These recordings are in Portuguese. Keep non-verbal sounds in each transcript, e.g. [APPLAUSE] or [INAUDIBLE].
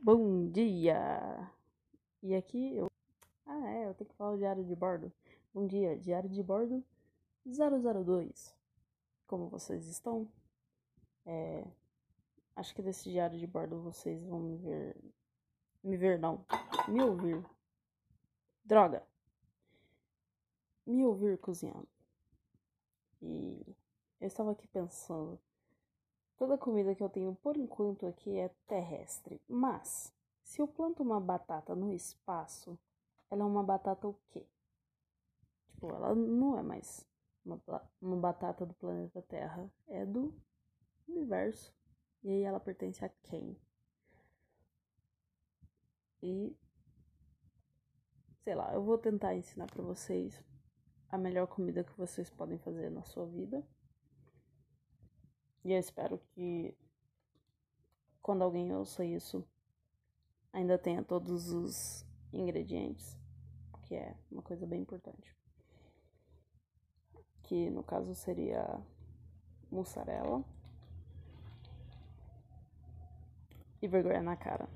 Bom dia! E aqui eu. Ah, é, eu tenho que falar o diário de bordo. Bom dia, diário de bordo 002. Como vocês estão? É... Acho que desse diário de bordo vocês vão me ver. Me ver, não. Me ouvir. Droga! Me ouvir cozinhando. E eu estava aqui pensando. Toda comida que eu tenho por enquanto aqui é terrestre, mas se eu planto uma batata no espaço, ela é uma batata o quê? Tipo, ela não é mais uma, uma batata do planeta Terra, é do universo. E aí ela pertence a quem? E sei lá, eu vou tentar ensinar para vocês a melhor comida que vocês podem fazer na sua vida. E eu espero que quando alguém ouça isso ainda tenha todos os ingredientes, que é uma coisa bem importante. Que no caso seria mussarela e vergonha na cara.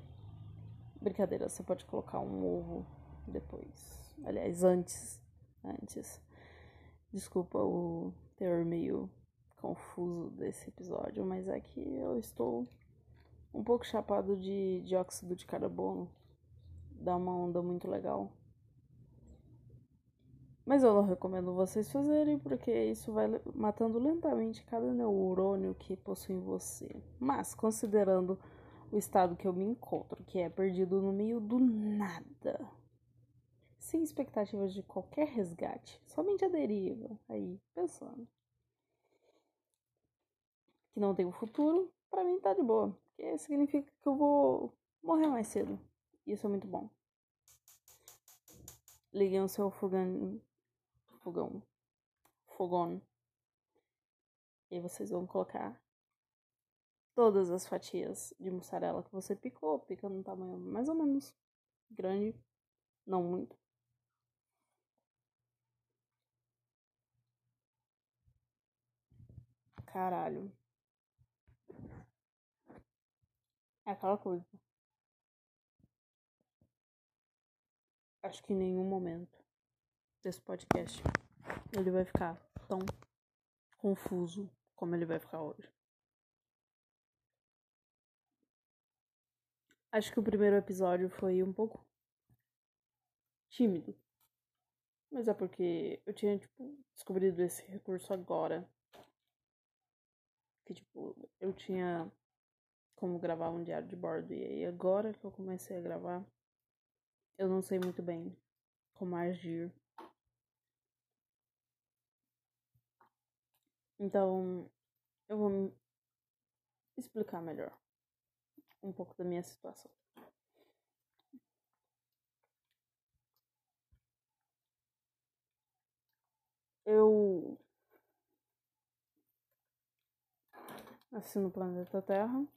Brincadeira, você pode colocar um ovo depois. Aliás, antes. Antes. Desculpa o teor meio confuso desse episódio, mas é que eu estou um pouco chapado de dióxido de carbono. Dá uma onda muito legal. Mas eu não recomendo vocês fazerem porque isso vai matando lentamente cada neurônio que possui em você. Mas considerando o estado que eu me encontro, que é perdido no meio do nada, sem expectativas de qualquer resgate, somente a deriva, aí pensando que não tem um futuro, para mim tá de boa. Porque significa que eu vou morrer mais cedo. Isso é muito bom. Liguem o seu fogão. Fogão. Fogão. E vocês vão colocar todas as fatias de mussarela que você picou. Pica num tamanho mais ou menos grande. Não muito. Caralho. É aquela coisa. Acho que em nenhum momento desse podcast ele vai ficar tão confuso como ele vai ficar hoje. Acho que o primeiro episódio foi um pouco tímido. Mas é porque eu tinha, tipo, descobrido esse recurso agora. Que, tipo, eu tinha como gravar um diário de bordo. E aí, agora que eu comecei a gravar, eu não sei muito bem como agir. Então, eu vou explicar melhor um pouco da minha situação. Eu nasci no planeta Terra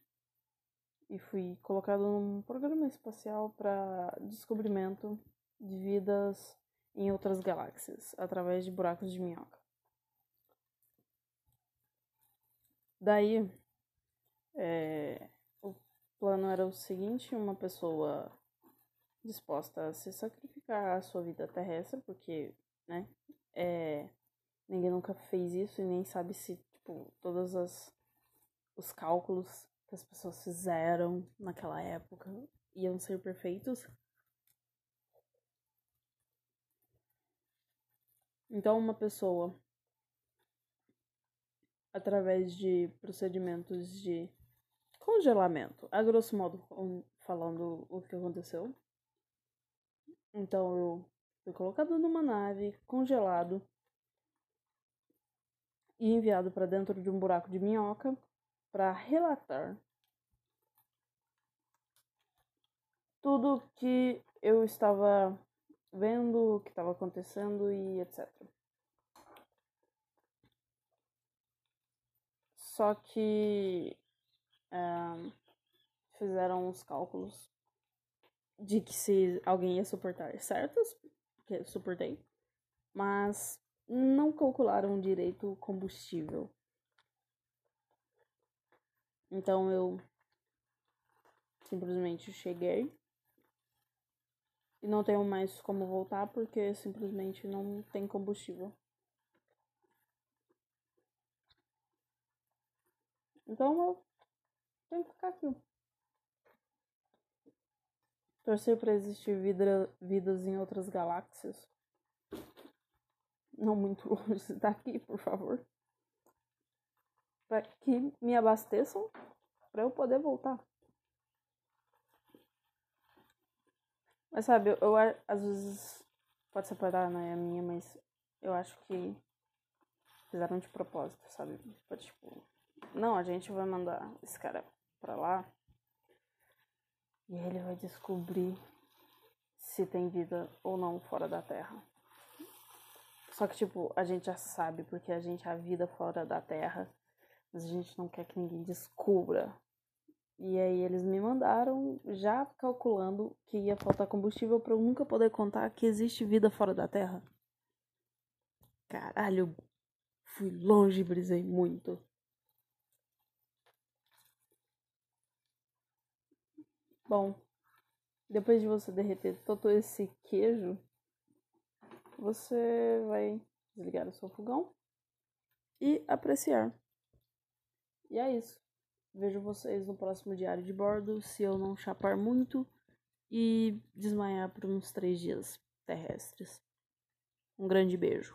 e fui colocado num programa espacial para descobrimento de vidas em outras galáxias através de buracos de minhoca. Daí, é, o plano era o seguinte: uma pessoa disposta a se sacrificar a sua vida terrestre, porque, né, é, ninguém nunca fez isso e nem sabe se, tipo, todas as os cálculos que as pessoas fizeram naquela época iam ser perfeitos. Então, uma pessoa, através de procedimentos de congelamento, a grosso modo falando o que aconteceu. Então, eu fui colocado numa nave, congelado e enviado para dentro de um buraco de minhoca para relatar tudo que eu estava vendo, o que estava acontecendo e etc. Só que é, fizeram os cálculos de que se alguém ia suportar certas, que eu suportei, mas não calcularam direito o combustível. Então eu simplesmente cheguei e não tenho mais como voltar porque simplesmente não tem combustível. Então eu tenho que ficar aqui. Torcer para existir vida, vidas em outras galáxias. Não muito [LAUGHS] longe daqui, por favor. Para que me abasteçam para eu poder voltar. Mas sabe, eu, eu às vezes pode ser para não é a minha, mas eu acho que fizeram de propósito, sabe? Tipo, não, a gente vai mandar esse cara pra lá e ele vai descobrir se tem vida ou não fora da Terra. Só que, tipo, a gente já sabe porque a gente há vida fora da Terra, mas a gente não quer que ninguém descubra. E aí eles me mandaram já calculando que ia faltar combustível para eu nunca poder contar que existe vida fora da Terra. Caralho, fui longe brisei muito. Bom, depois de você derreter todo esse queijo, você vai desligar o seu fogão e apreciar. E é isso. Vejo vocês no próximo diário de bordo, se eu não chapar muito e desmaiar por uns três dias terrestres. Um grande beijo.